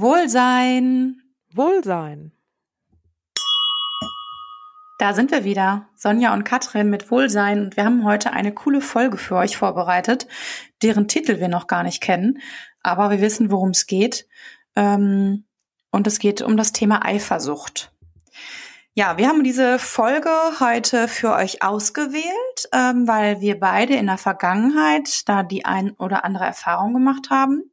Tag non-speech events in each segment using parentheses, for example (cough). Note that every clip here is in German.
Wohlsein. Wohlsein. Da sind wir wieder, Sonja und Katrin mit Wohlsein. Und wir haben heute eine coole Folge für euch vorbereitet, deren Titel wir noch gar nicht kennen. Aber wir wissen, worum es geht. Ähm, und es geht um das Thema Eifersucht. Ja, wir haben diese Folge heute für euch ausgewählt, ähm, weil wir beide in der Vergangenheit da die ein oder andere Erfahrung gemacht haben.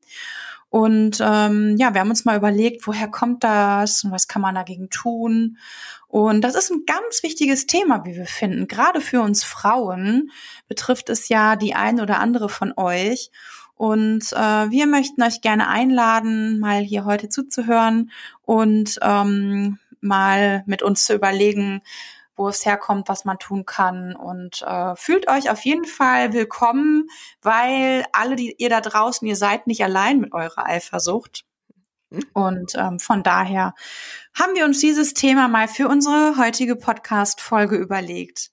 Und ähm, ja, wir haben uns mal überlegt, woher kommt das und was kann man dagegen tun. Und das ist ein ganz wichtiges Thema, wie wir finden. Gerade für uns Frauen betrifft es ja die ein oder andere von euch. Und äh, wir möchten euch gerne einladen, mal hier heute zuzuhören und ähm, mal mit uns zu überlegen, wo es herkommt, was man tun kann. Und äh, fühlt euch auf jeden Fall willkommen, weil alle, die ihr da draußen, ihr seid nicht allein mit eurer Eifersucht. Und ähm, von daher haben wir uns dieses Thema mal für unsere heutige Podcast-Folge überlegt.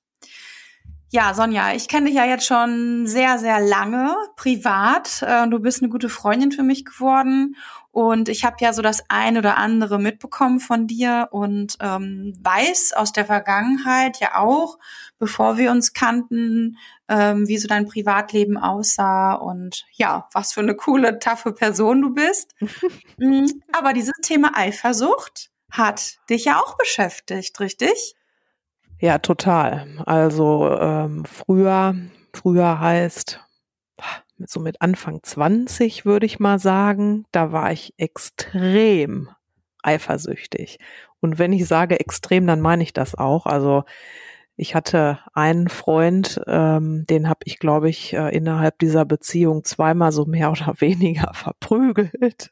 Ja, Sonja, ich kenne dich ja jetzt schon sehr, sehr lange privat. Äh, du bist eine gute Freundin für mich geworden. Und ich habe ja so das ein oder andere mitbekommen von dir und ähm, weiß aus der Vergangenheit ja auch, bevor wir uns kannten, ähm, wie so dein Privatleben aussah und ja, was für eine coole, taffe Person du bist. (laughs) Mhm. Aber dieses Thema Eifersucht hat dich ja auch beschäftigt, richtig? Ja, total. Also ähm, früher, früher heißt so mit Anfang 20 würde ich mal sagen, da war ich extrem eifersüchtig. Und wenn ich sage extrem, dann meine ich das auch. Also ich hatte einen Freund, ähm, den habe ich, glaube ich, äh, innerhalb dieser Beziehung zweimal so mehr (laughs) oder weniger verprügelt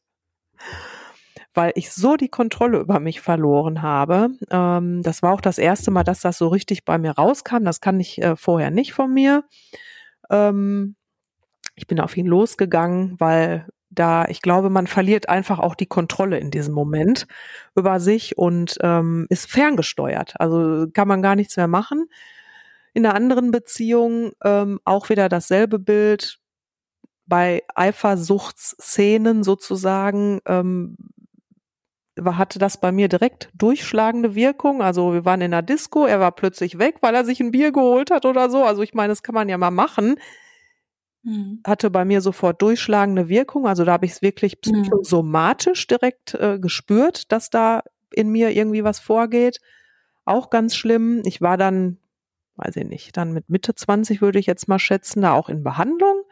weil ich so die Kontrolle über mich verloren habe. Ähm, das war auch das erste Mal, dass das so richtig bei mir rauskam. Das kann ich äh, vorher nicht von mir. Ähm, ich bin auf ihn losgegangen, weil da, ich glaube, man verliert einfach auch die Kontrolle in diesem Moment über sich und ähm, ist ferngesteuert. Also kann man gar nichts mehr machen. In einer anderen Beziehung ähm, auch wieder dasselbe Bild. Bei Eifersuchtsszenen sozusagen ähm, hatte das bei mir direkt durchschlagende Wirkung. Also wir waren in der Disco, er war plötzlich weg, weil er sich ein Bier geholt hat oder so. Also ich meine, das kann man ja mal machen. Mhm. Hatte bei mir sofort durchschlagende Wirkung. Also da habe ich es wirklich mhm. psychosomatisch direkt äh, gespürt, dass da in mir irgendwie was vorgeht. Auch ganz schlimm. Ich war dann, weiß ich nicht, dann mit Mitte 20 würde ich jetzt mal schätzen, da auch in Behandlung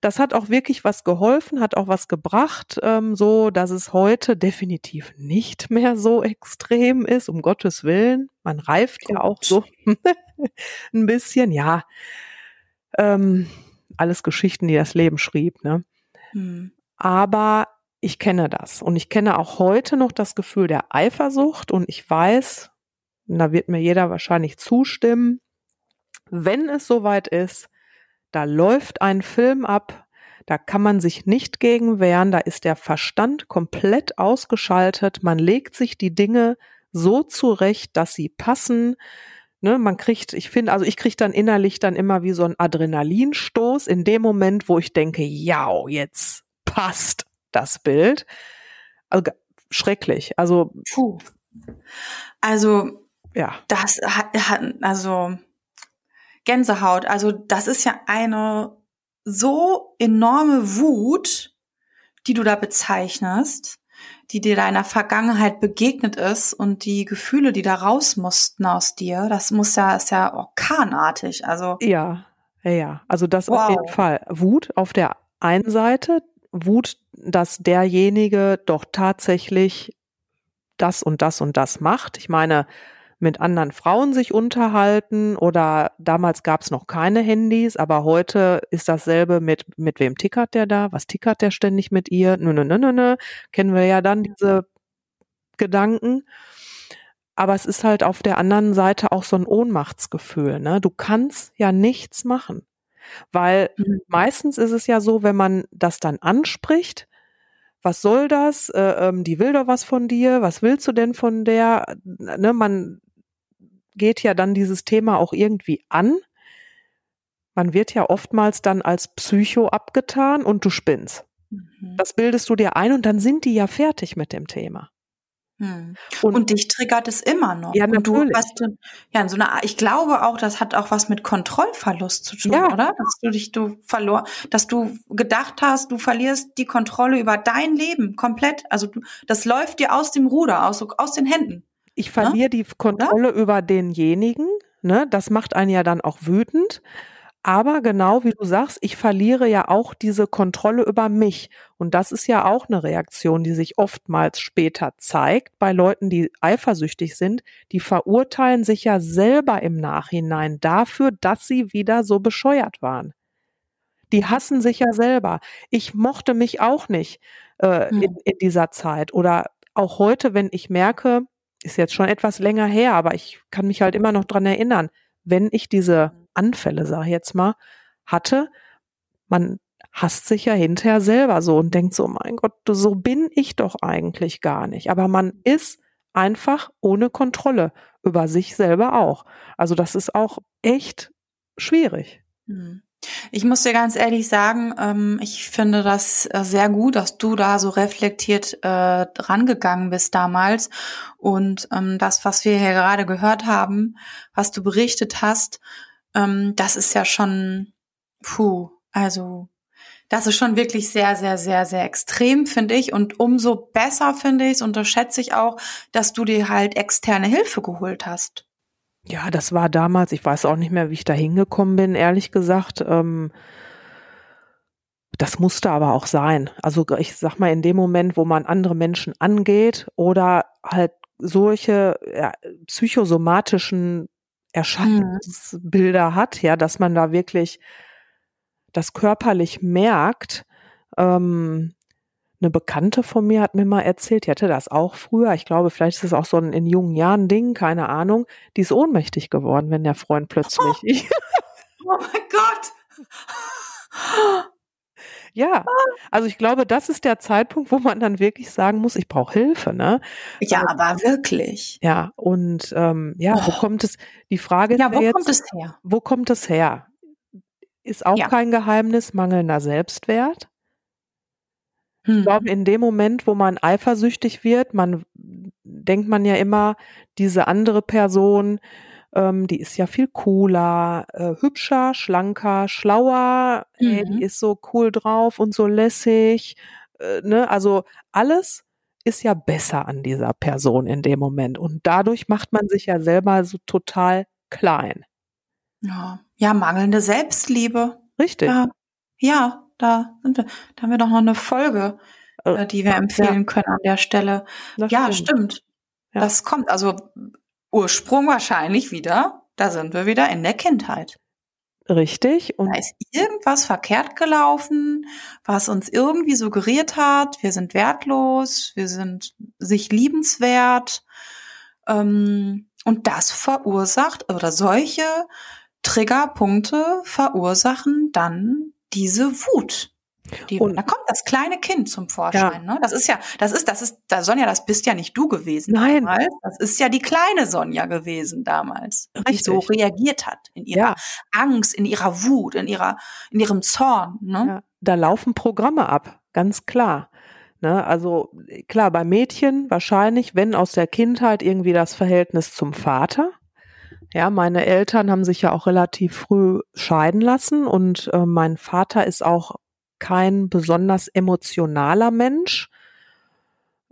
das hat auch wirklich was geholfen, hat auch was gebracht, ähm, so dass es heute definitiv nicht mehr so extrem ist, um Gottes Willen. Man reift Gut. ja auch so (laughs) ein bisschen, ja. Ähm, alles Geschichten, die das Leben schrieb, ne? Hm. Aber ich kenne das und ich kenne auch heute noch das Gefühl der Eifersucht und ich weiß, da wird mir jeder wahrscheinlich zustimmen, wenn es soweit ist, da läuft ein Film ab, da kann man sich nicht gegen wehren, da ist der Verstand komplett ausgeschaltet, man legt sich die Dinge so zurecht, dass sie passen. Ne, man kriegt, ich finde, also ich kriege dann innerlich dann immer wie so ein Adrenalinstoß in dem Moment, wo ich denke, ja, jetzt passt das Bild. Also schrecklich. Also Puh. Also ja, das hat also Gänsehaut. Also das ist ja eine so enorme Wut, die du da bezeichnest, die dir deiner Vergangenheit begegnet ist und die Gefühle, die da raus mussten aus dir, das muss ja, ist ja orkanartig. Also ja, ja, also das wow. auf jeden Fall. Wut auf der einen Seite, Wut, dass derjenige doch tatsächlich das und das und das macht. Ich meine, mit anderen Frauen sich unterhalten oder damals gab es noch keine Handys, aber heute ist dasselbe mit, mit wem tickert der da? Was tickert der ständig mit ihr? Nö, nö, nö, nö, nö. Kennen wir ja dann diese Gedanken. Aber es ist halt auf der anderen Seite auch so ein Ohnmachtsgefühl. Ne? Du kannst ja nichts machen. Weil mhm. meistens ist es ja so, wenn man das dann anspricht, was soll das? Äh, ähm, die will doch was von dir. Was willst du denn von der? Ne, man geht ja dann dieses Thema auch irgendwie an. Man wird ja oftmals dann als Psycho abgetan und du spinnst. Mhm. Das bildest du dir ein und dann sind die ja fertig mit dem Thema. Hm. Und, und, dich triggert es immer noch. Ja, natürlich. Und du hast, ja, so eine, ich glaube auch, das hat auch was mit Kontrollverlust zu tun, ja. oder? Dass du dich, du verlor, dass du gedacht hast, du verlierst die Kontrolle über dein Leben komplett. Also du, das läuft dir aus dem Ruder, aus, aus den Händen. Ich verliere ja? die Kontrolle oder? über denjenigen, ne? Das macht einen ja dann auch wütend. Aber genau wie du sagst, ich verliere ja auch diese Kontrolle über mich. Und das ist ja auch eine Reaktion, die sich oftmals später zeigt bei Leuten, die eifersüchtig sind. Die verurteilen sich ja selber im Nachhinein dafür, dass sie wieder so bescheuert waren. Die hassen sich ja selber. Ich mochte mich auch nicht äh, hm. in, in dieser Zeit. Oder auch heute, wenn ich merke, ist jetzt schon etwas länger her, aber ich kann mich halt immer noch dran erinnern, wenn ich diese Anfälle, sag ich jetzt mal, hatte, man hasst sich ja hinterher selber so und denkt so, mein Gott, so bin ich doch eigentlich gar nicht. Aber man ist einfach ohne Kontrolle über sich selber auch. Also das ist auch echt schwierig. Hm. Ich muss dir ganz ehrlich sagen, ähm, ich finde das äh, sehr gut, dass du da so reflektiert äh, rangegangen bist damals. Und ähm, das, was wir hier gerade gehört haben, was du berichtet hast, ähm, das ist ja schon, puh, also das ist schon wirklich sehr, sehr, sehr, sehr extrem, finde ich. Und umso besser finde ich es, unterschätze ich auch, dass du dir halt externe Hilfe geholt hast. Ja, das war damals, ich weiß auch nicht mehr, wie ich da hingekommen bin, ehrlich gesagt. Ähm, das musste aber auch sein. Also ich sag mal, in dem Moment, wo man andere Menschen angeht oder halt solche ja, psychosomatischen Erscheinungsbilder mhm. hat, ja, dass man da wirklich das körperlich merkt. Ähm, eine Bekannte von mir hat mir mal erzählt, die hatte das auch früher. Ich glaube, vielleicht ist es auch so ein in jungen Jahren Ding, keine Ahnung. Die ist ohnmächtig geworden, wenn der Freund plötzlich. Oh, (laughs) (laughs) oh mein Gott! Ja, also ich glaube, das ist der Zeitpunkt, wo man dann wirklich sagen muss, ich brauche Hilfe, ne? Ja, aber wirklich. Ja, und ähm, ja, oh. wo kommt es? Die Frage ist ja, wo jetzt, kommt es her? Wo kommt es her? Ist auch ja. kein Geheimnis, mangelnder Selbstwert. Hm. Ich glaube, in dem Moment, wo man eifersüchtig wird, man denkt man ja immer, diese andere Person ähm, die ist ja viel cooler, äh, hübscher, schlanker, schlauer. Mhm. Ey, die ist so cool drauf und so lässig. Äh, ne? Also alles ist ja besser an dieser Person in dem Moment. Und dadurch macht man sich ja selber so total klein. Ja, ja mangelnde Selbstliebe. Richtig. Ja, ja da sind wir. Da haben wir doch noch eine Folge, äh, äh die wir empfehlen ja. können an der Stelle. Das ja, stimmt. stimmt. Ja. Das kommt. Also Ursprung wahrscheinlich wieder, da sind wir wieder in der Kindheit. Richtig. Und da ist irgendwas verkehrt gelaufen, was uns irgendwie suggeriert hat, wir sind wertlos, wir sind sich liebenswert. Ähm, und das verursacht, oder solche Triggerpunkte verursachen dann diese Wut. Die, und da kommt das kleine Kind zum Vorschein. Ja. Ne? Das ist ja, das ist, das ist, da Sonja, das bist ja nicht du gewesen. Nein. Damals. Das ist ja die kleine Sonja gewesen damals, Richtig. die so reagiert hat in ihrer ja. Angst, in ihrer Wut, in ihrer, in ihrem Zorn. Ne? Ja. Da laufen Programme ab, ganz klar. Ne? Also klar, bei Mädchen wahrscheinlich, wenn aus der Kindheit irgendwie das Verhältnis zum Vater. Ja, meine Eltern haben sich ja auch relativ früh scheiden lassen und äh, mein Vater ist auch kein besonders emotionaler Mensch,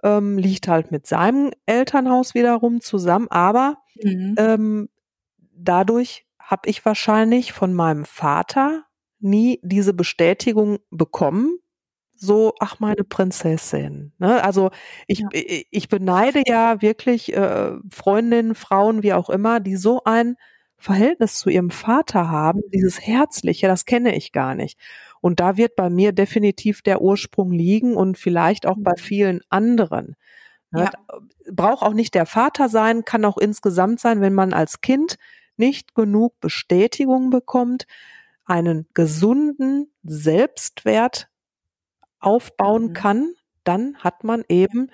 ähm, liegt halt mit seinem Elternhaus wiederum zusammen, aber mhm. ähm, dadurch habe ich wahrscheinlich von meinem Vater nie diese Bestätigung bekommen, so, ach, meine Prinzessin. Ne? Also ich, ja. ich beneide ja wirklich äh, Freundinnen, Frauen, wie auch immer, die so ein Verhältnis zu ihrem Vater haben, dieses Herzliche, das kenne ich gar nicht. Und da wird bei mir definitiv der Ursprung liegen und vielleicht auch bei mhm. vielen anderen. Ne? Ja. Braucht auch nicht der Vater sein, kann auch insgesamt sein, wenn man als Kind nicht genug Bestätigung bekommt, einen gesunden Selbstwert aufbauen mhm. kann, dann hat man eben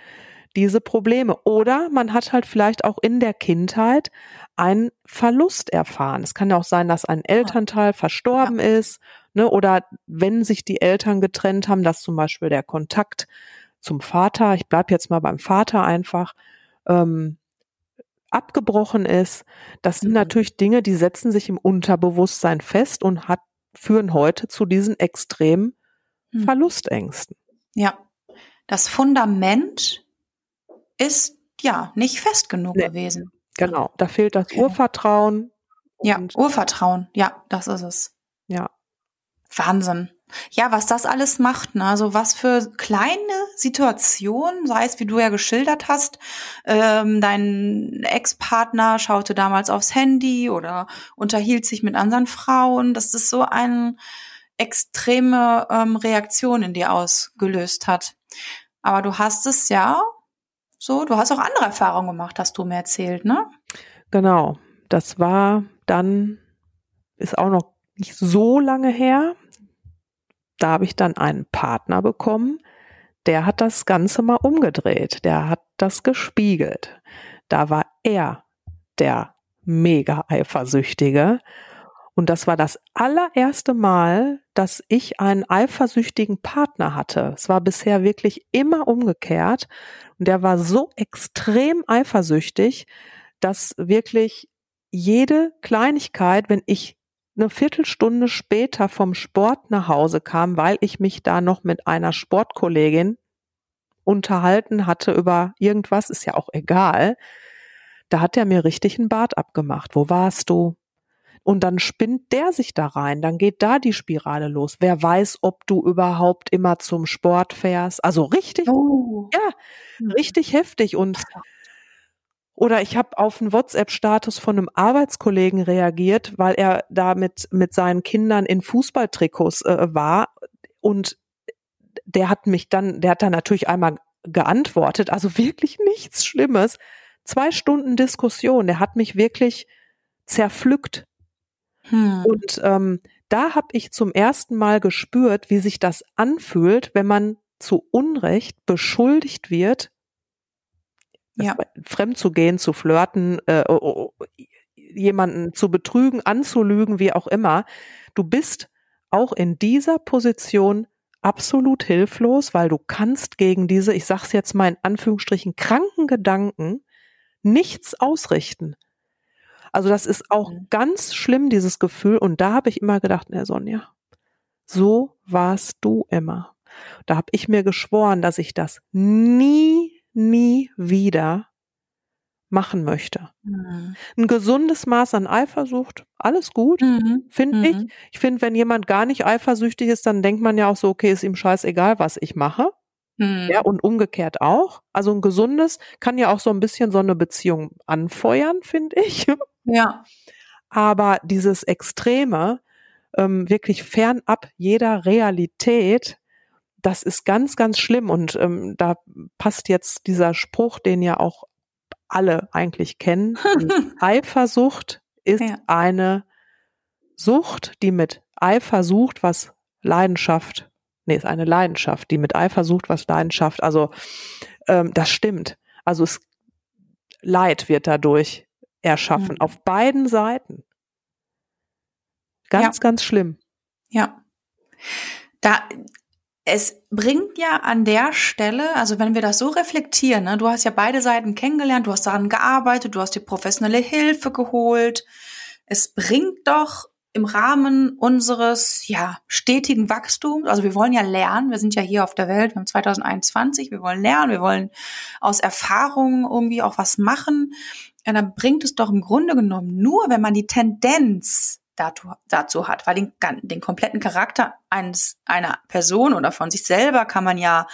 diese Probleme. Oder man hat halt vielleicht auch in der Kindheit einen Verlust erfahren. Es kann ja auch sein, dass ein Elternteil verstorben ja. ist Ne? Oder wenn sich die Eltern getrennt haben, dass zum Beispiel der Kontakt zum Vater, ich bleib jetzt mal beim Vater einfach, ähm, abgebrochen ist. Das sind mhm. natürlich Dinge, die setzen sich im Unterbewusstsein fest und hat, führen heute zu diesen extremen mhm. Verlustängsten. Ja, das Fundament ist ja nicht fest genug nee. gewesen. Genau, da fehlt das okay. Urvertrauen. Ja, Urvertrauen, ja, das ist es. Ja. Wahnsinn. Ja, was das alles macht, ne? Also was für kleine Situationen, sei es wie du ja geschildert hast, ähm, dein Ex-Partner schaute damals aufs Handy oder unterhielt sich mit anderen Frauen, das so eine extreme ähm, Reaktion in dir ausgelöst hat. Aber du hast es ja so, du hast auch andere Erfahrungen gemacht, hast du mir erzählt, ne? Genau. Das war dann, ist auch noch nicht so lange her da habe ich dann einen Partner bekommen, der hat das Ganze mal umgedreht, der hat das gespiegelt. Da war er der mega eifersüchtige. Und das war das allererste Mal, dass ich einen eifersüchtigen Partner hatte. Es war bisher wirklich immer umgekehrt. Und der war so extrem eifersüchtig, dass wirklich jede Kleinigkeit, wenn ich eine Viertelstunde später vom Sport nach Hause kam, weil ich mich da noch mit einer Sportkollegin unterhalten hatte über irgendwas, ist ja auch egal. Da hat er mir richtig einen Bart abgemacht. Wo warst du? Und dann spinnt der sich da rein, dann geht da die Spirale los. Wer weiß, ob du überhaupt immer zum Sport fährst. Also richtig, oh. ja, hm. richtig heftig. Und oder ich habe auf einen WhatsApp-Status von einem Arbeitskollegen reagiert, weil er da mit, mit seinen Kindern in Fußballtrikots äh, war. Und der hat mich dann, der hat dann natürlich einmal geantwortet, also wirklich nichts Schlimmes. Zwei Stunden Diskussion, der hat mich wirklich zerpflückt. Hm. Und ähm, da habe ich zum ersten Mal gespürt, wie sich das anfühlt, wenn man zu Unrecht beschuldigt wird, ja. fremd zu gehen, zu flirten, äh, jemanden zu betrügen, anzulügen, wie auch immer. Du bist auch in dieser Position absolut hilflos, weil du kannst gegen diese, ich sag's jetzt mal in Anführungsstrichen, kranken Gedanken nichts ausrichten. Also das ist auch mhm. ganz schlimm, dieses Gefühl. Und da habe ich immer gedacht, ne Sonja, so warst du immer. Da habe ich mir geschworen, dass ich das nie nie wieder machen möchte. Mhm. Ein gesundes Maß an Eifersucht, alles gut, mhm. finde mhm. ich. Ich finde, wenn jemand gar nicht eifersüchtig ist, dann denkt man ja auch so, okay, ist ihm scheißegal, was ich mache. Mhm. Ja, und umgekehrt auch. Also ein gesundes kann ja auch so ein bisschen so eine Beziehung anfeuern, finde ich. Ja. Aber dieses Extreme, ähm, wirklich fernab jeder Realität, das ist ganz, ganz schlimm. Und ähm, da passt jetzt dieser Spruch, den ja auch alle eigentlich kennen. (laughs) Eifersucht ist ja. eine Sucht, die mit Eifersucht was Leidenschaft, nee, ist eine Leidenschaft, die mit Eifersucht was Leidenschaft, also ähm, das stimmt. Also es Leid wird dadurch erschaffen, mhm. auf beiden Seiten. Ganz, ja. ganz schlimm. Ja. Da, es bringt ja an der Stelle, also wenn wir das so reflektieren, ne, du hast ja beide Seiten kennengelernt, du hast daran gearbeitet, du hast dir professionelle Hilfe geholt. Es bringt doch im Rahmen unseres ja stetigen Wachstums, also wir wollen ja lernen, wir sind ja hier auf der Welt, wir haben 2021, wir wollen lernen, wir wollen aus Erfahrungen irgendwie auch was machen. Ja, dann bringt es doch im Grunde genommen nur, wenn man die Tendenz dazu, dazu hat, weil den, den kompletten Charakter eines, einer Person oder von sich selber kann man ja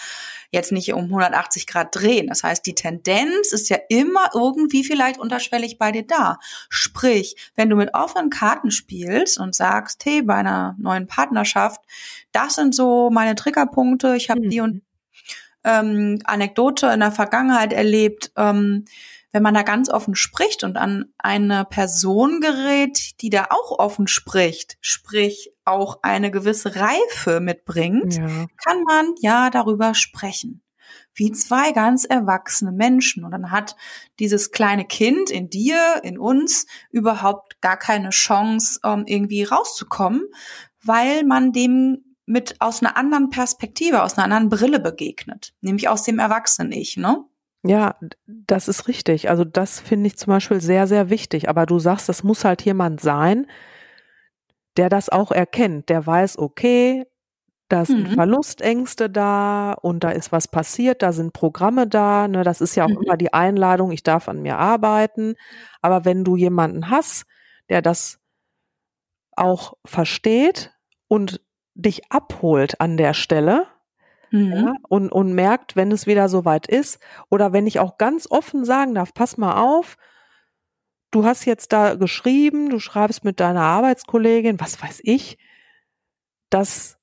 jetzt nicht um 180 Grad drehen. Das heißt, die Tendenz ist ja immer irgendwie vielleicht unterschwellig bei dir da. Sprich, wenn du mit offenen Karten spielst und sagst, hey, bei einer neuen Partnerschaft, das sind so meine Triggerpunkte, ich habe mhm. die und ähm, Anekdote in der Vergangenheit erlebt, ähm, wenn man da ganz offen spricht und an eine Person gerät, die da auch offen spricht, sprich auch eine gewisse Reife mitbringt, ja. kann man ja darüber sprechen. Wie zwei ganz erwachsene Menschen. Und dann hat dieses kleine Kind in dir, in uns, überhaupt gar keine Chance, um irgendwie rauszukommen, weil man dem mit aus einer anderen Perspektive, aus einer anderen Brille begegnet, nämlich aus dem Erwachsenen-Ich, ne? Ja, das ist richtig. Also das finde ich zum Beispiel sehr, sehr wichtig. Aber du sagst, das muss halt jemand sein, der das auch erkennt, der weiß, okay, da sind mhm. Verlustängste da und da ist was passiert, da sind Programme da. Ne, das ist ja auch mhm. immer die Einladung, ich darf an mir arbeiten. Aber wenn du jemanden hast, der das auch versteht und dich abholt an der Stelle, mhm. ja, und, und merkt, wenn es wieder soweit ist, oder wenn ich auch ganz offen sagen darf, pass mal auf, du hast jetzt da geschrieben, du schreibst mit deiner Arbeitskollegin, was weiß ich, das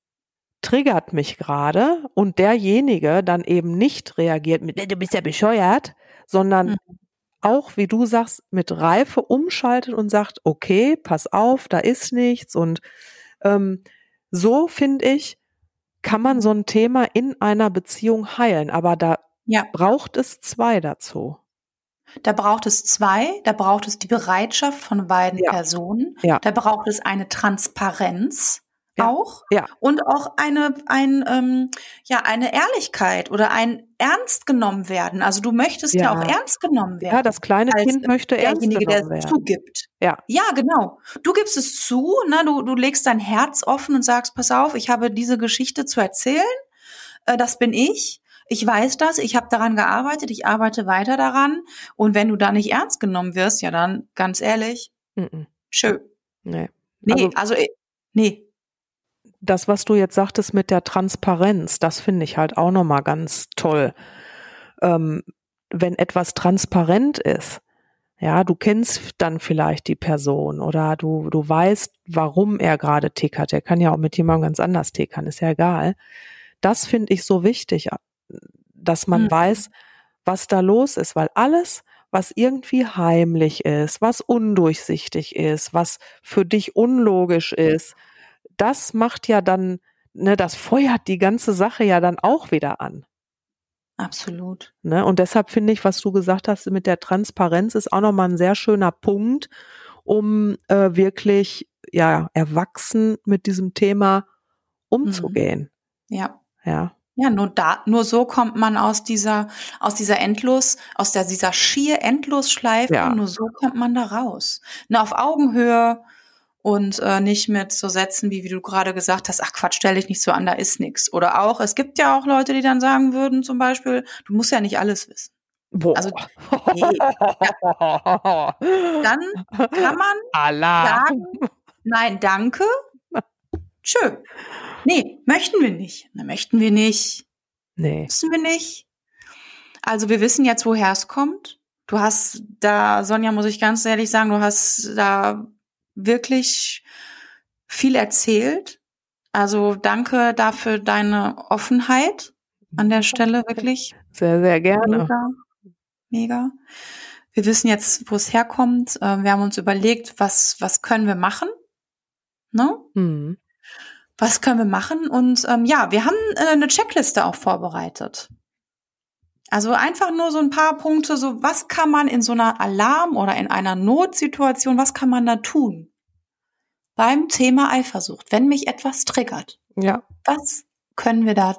triggert mich gerade und derjenige dann eben nicht reagiert mit, du bist ja bescheuert, sondern mhm. auch, wie du sagst, mit Reife umschaltet und sagt, okay, pass auf, da ist nichts und ähm, so finde ich, kann man so ein Thema in einer Beziehung heilen, aber da ja. braucht es zwei dazu. Da braucht es zwei, da braucht es die Bereitschaft von beiden ja. Personen, ja. da braucht es eine Transparenz ja. auch ja. und auch eine ein ähm, ja eine Ehrlichkeit oder ein ernst genommen werden. Also du möchtest ja, ja auch ernst genommen werden. Ja, das kleine Kind möchte ernst genommen der werden. zugibt. Ja. Ja, genau. Du gibst es zu, ne? Du du legst dein Herz offen und sagst, pass auf, ich habe diese Geschichte zu erzählen. Äh, das bin ich. Ich weiß das, ich habe daran gearbeitet, ich arbeite weiter daran. Und wenn du da nicht ernst genommen wirst, ja dann, ganz ehrlich, mm -mm. schön. Nee. Nee, also, also äh, nee, das, was du jetzt sagtest mit der Transparenz, das finde ich halt auch nochmal ganz toll. Ähm, wenn etwas transparent ist, ja, du kennst dann vielleicht die Person oder du, du weißt, warum er gerade tickert. Er kann ja auch mit jemandem ganz anders tickern, ist ja egal. Das finde ich so wichtig, dass man mhm. weiß, was da los ist, weil alles, was irgendwie heimlich ist, was undurchsichtig ist, was für dich unlogisch ist, das macht ja dann, ne, das feuert die ganze Sache ja dann auch wieder an. Absolut. Ne? Und deshalb finde ich, was du gesagt hast mit der Transparenz, ist auch nochmal ein sehr schöner Punkt, um äh, wirklich ja erwachsen mit diesem Thema umzugehen. Mhm. Ja. Ja. Ja, nur da, nur so kommt man aus dieser, aus dieser Endlos, aus der, dieser schier Endlosschleife, ja. nur so kommt man da raus. Ne, auf Augenhöhe, und äh, nicht mit so Sätzen, wie, wie du gerade gesagt hast, ach Quatsch, stell dich nicht so an, da ist nichts. Oder auch, es gibt ja auch Leute, die dann sagen würden, zum Beispiel, du musst ja nicht alles wissen. Boah. Also, nee, (laughs) ja. dann kann man (laughs) Allah. sagen, nein, danke, schön. Nee, möchten wir nicht. Na, möchten wir nicht. Nee. Wissen wir nicht. Also wir wissen jetzt, woher es kommt. Du hast da, Sonja, muss ich ganz ehrlich sagen, du hast da wirklich viel erzählt. Also danke dafür deine Offenheit an der Stelle wirklich. Sehr, sehr gerne. Mega. Mega. Wir wissen jetzt, wo es herkommt. Äh, wir haben uns überlegt, was, was können wir machen? Ne? Mhm. Was können wir machen? Und ähm, ja, wir haben äh, eine Checkliste auch vorbereitet. Also einfach nur so ein paar Punkte, so was kann man in so einer Alarm- oder in einer Notsituation, was kann man da tun? Beim Thema Eifersucht, wenn mich etwas triggert. Ja. Was können wir da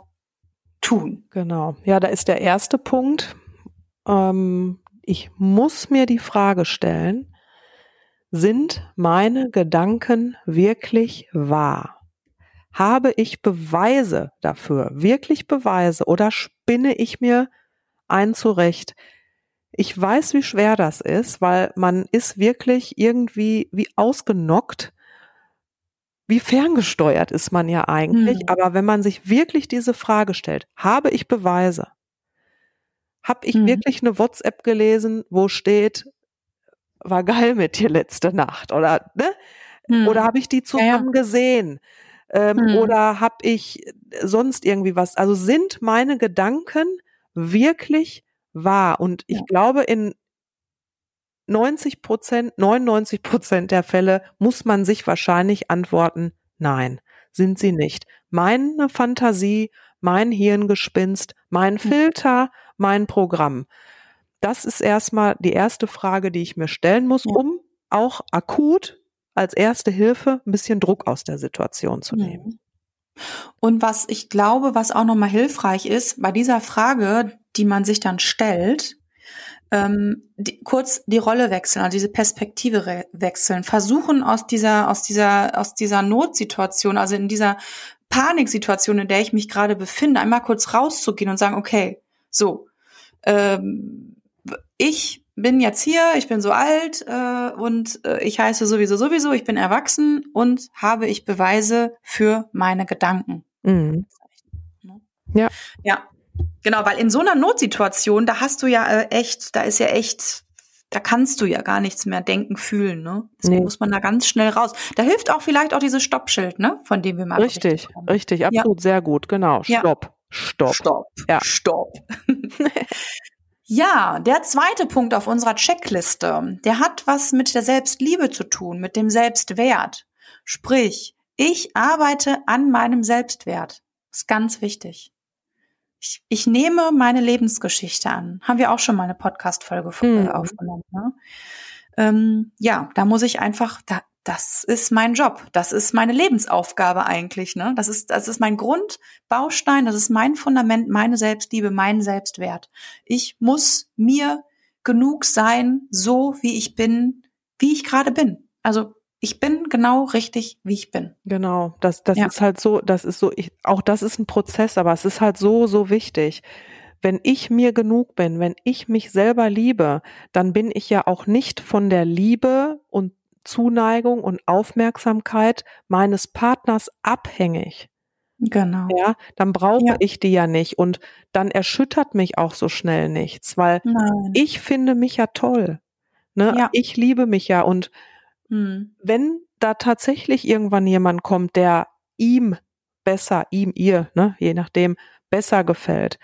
tun? Genau. Ja, da ist der erste Punkt. Ähm, ich muss mir die Frage stellen, sind meine Gedanken wirklich wahr? Habe ich Beweise dafür, wirklich Beweise oder spinne ich mir ein zurecht. Ich weiß, wie schwer das ist, weil man ist wirklich irgendwie wie ausgenockt. Wie ferngesteuert ist man ja eigentlich. Hm. Aber wenn man sich wirklich diese Frage stellt, habe ich Beweise? Habe ich hm. wirklich eine WhatsApp gelesen, wo steht, war geil mit dir letzte Nacht oder ne? Hm. Oder habe ich die zusammen ja, ja. gesehen? Ähm, hm. Oder habe ich sonst irgendwie was? Also sind meine Gedanken wirklich wahr. Und ich ja. glaube, in 90 Prozent, 99 Prozent der Fälle muss man sich wahrscheinlich antworten, nein, sind sie nicht. Meine Fantasie, mein Hirngespinst, mein hm. Filter, mein Programm. Das ist erstmal die erste Frage, die ich mir stellen muss, um auch akut, als erste Hilfe, ein bisschen Druck aus der Situation zu nehmen. Und was ich glaube, was auch nochmal hilfreich ist, bei dieser Frage, die man sich dann stellt, ähm, die, kurz die Rolle wechseln, also diese Perspektive wechseln, versuchen aus dieser, aus dieser, aus dieser Notsituation, also in dieser Paniksituation, in der ich mich gerade befinde, einmal kurz rauszugehen und sagen, okay, so, ähm, ich bin jetzt hier, ich bin so alt äh, und äh, ich heiße sowieso sowieso, ich bin erwachsen und habe ich Beweise für meine Gedanken. Mhm. Ja. Ja, genau, weil in so einer Notsituation, da hast du ja äh, echt, da ist ja echt, da kannst du ja gar nichts mehr denken, fühlen, ne? Das nee. muss man da ganz schnell raus. Da hilft auch vielleicht auch dieses Stoppschild, ne? Von dem wir mal Richtig, richtig, absolut, ja. sehr gut, genau. Stopp. Ja. Stopp. Stopp. Ja. Stopp. (laughs) (laughs) Ja, der zweite Punkt auf unserer Checkliste, der hat was mit der Selbstliebe zu tun, mit dem Selbstwert. Sprich, ich arbeite an meinem Selbstwert. Das ist ganz wichtig. Ich, ich nehme meine Lebensgeschichte an. Haben wir auch schon mal eine Podcast-Folge mhm. aufgenommen. Ne? Ähm, ja, da muss ich einfach, da, das ist mein Job, das ist meine Lebensaufgabe eigentlich, ne? Das ist das ist mein Grundbaustein, das ist mein Fundament, meine Selbstliebe, mein Selbstwert. Ich muss mir genug sein, so wie ich bin, wie ich gerade bin. Also ich bin genau richtig, wie ich bin. Genau, das das ja. ist halt so, das ist so ich, auch das ist ein Prozess, aber es ist halt so so wichtig wenn ich mir genug bin, wenn ich mich selber liebe, dann bin ich ja auch nicht von der Liebe und Zuneigung und Aufmerksamkeit meines Partners abhängig. Genau. Ja, dann brauche ja. ich die ja nicht und dann erschüttert mich auch so schnell nichts, weil Nein. ich finde mich ja toll. Ne? Ja. Ich liebe mich ja und hm. wenn da tatsächlich irgendwann jemand kommt, der ihm besser, ihm, ihr, ne, je nachdem, besser gefällt,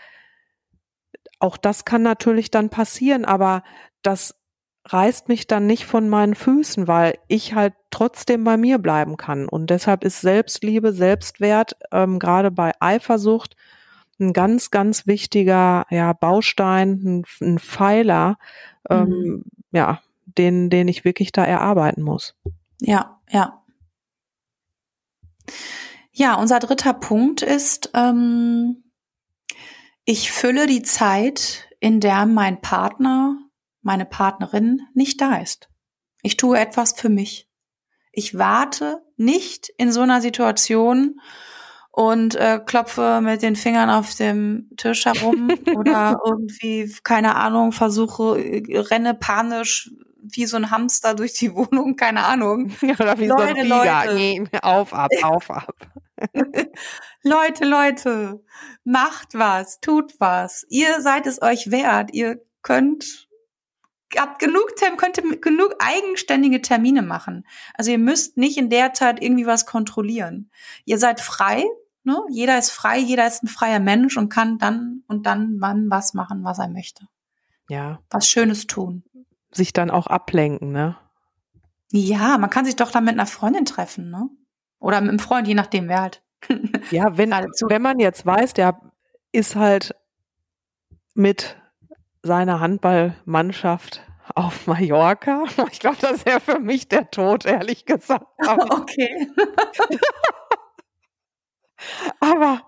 auch das kann natürlich dann passieren, aber das reißt mich dann nicht von meinen Füßen, weil ich halt trotzdem bei mir bleiben kann. Und deshalb ist Selbstliebe, Selbstwert ähm, gerade bei Eifersucht ein ganz, ganz wichtiger ja, Baustein, ein, ein Pfeiler, ähm, mhm. ja, den, den ich wirklich da erarbeiten muss. Ja, ja. Ja, unser dritter Punkt ist, ähm, ich fülle die Zeit, in der mein Partner meine Partnerin nicht da ist. Ich tue etwas für mich. Ich warte nicht in so einer Situation und äh, klopfe mit den Fingern auf dem Tisch herum (laughs) oder irgendwie, keine Ahnung, versuche, äh, renne panisch wie so ein Hamster durch die Wohnung, keine Ahnung. (laughs) Oder wie Leute, so ein Leute. Auf, ab, (laughs) auf, ab. Leute, Leute, macht was, tut was. Ihr seid es euch wert. Ihr könnt habt genug, könnt ihr genug eigenständige Termine machen. Also ihr müsst nicht in der Zeit irgendwie was kontrollieren. Ihr seid frei, ne? Jeder ist frei, jeder ist ein freier Mensch und kann dann und dann wann was machen, was er möchte. Ja. Was Schönes tun. Sich dann auch ablenken, ne? Ja, man kann sich doch dann mit einer Freundin treffen, ne? Oder mit einem Freund, je nachdem, wer halt. Ja, wenn, (laughs) wenn man jetzt weiß, der ist halt mit seiner Handballmannschaft auf Mallorca. (laughs) Ich glaube, das wäre für mich der Tod, ehrlich gesagt. (laughs) Aber okay. (laughs) Aber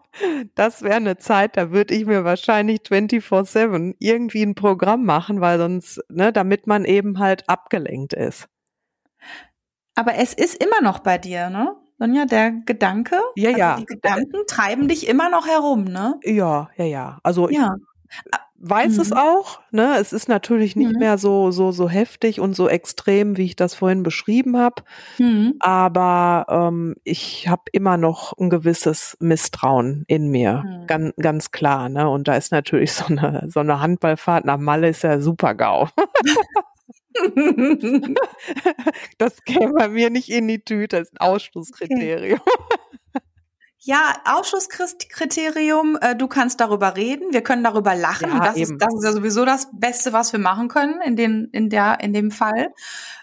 das wäre eine Zeit, da würde ich mir wahrscheinlich 24-7 irgendwie ein Programm machen, weil sonst, ne, damit man eben halt abgelenkt ist. Aber es ist immer noch bei dir, ne? Sonja, der Gedanke, ja, also ja. die Gedanken treiben dich immer noch herum, ne? Ja, ja, ja. Also ja weiß mhm. es auch. Ne? Es ist natürlich nicht mhm. mehr so so so heftig und so extrem, wie ich das vorhin beschrieben habe. Mhm. Aber ähm, ich habe immer noch ein gewisses Misstrauen in mir, mhm. ganz ganz klar. Ne? Und da ist natürlich (laughs) so eine so eine Handballfahrt nach Malle ist ja super GAU. (laughs) (laughs) das käme bei mir nicht in die Tüte, das ist ein Ausschlusskriterium. Okay. Ja, Ausschusskriterium, äh, du kannst darüber reden, wir können darüber lachen. Ja, das, ist, das ist ja sowieso das Beste, was wir machen können in, dem in, der, in dem Fall.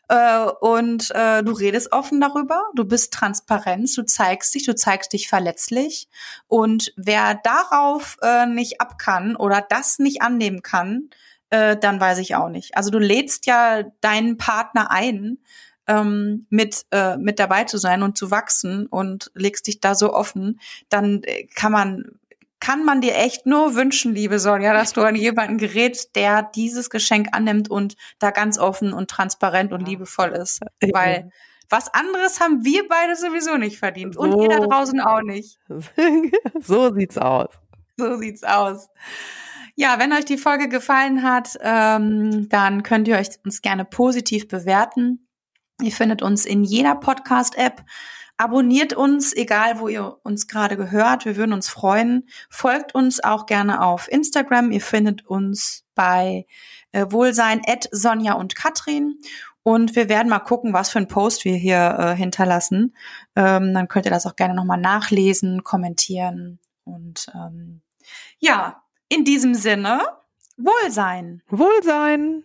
Äh, und äh, du redest offen darüber, du bist transparent, du zeigst dich, du zeigst dich verletzlich. Und wer darauf äh, nicht ab kann oder das nicht annehmen kann, äh, dann weiß ich auch nicht. Also du lädst ja deinen Partner ein, ähm, mit, äh, mit dabei zu sein und zu wachsen und legst dich da so offen, dann äh, kann man kann man dir echt nur wünschen, liebe Sonja, dass du an jemanden gerätst, der dieses Geschenk annimmt und da ganz offen und transparent und liebevoll ist. Weil was anderes haben wir beide sowieso nicht verdient. Und so, ihr da draußen auch nicht. (laughs) so sieht's aus. So sieht's aus. Ja, wenn euch die Folge gefallen hat, ähm, dann könnt ihr euch uns gerne positiv bewerten. Ihr findet uns in jeder Podcast-App. Abonniert uns, egal wo ihr uns gerade gehört. Wir würden uns freuen. Folgt uns auch gerne auf Instagram. Ihr findet uns bei äh, Wohlsein at Sonja und Katrin. Und wir werden mal gucken, was für ein Post wir hier äh, hinterlassen. Ähm, dann könnt ihr das auch gerne nochmal nachlesen, kommentieren. Und ähm, ja, in diesem Sinne, Wohlsein. Wohlsein.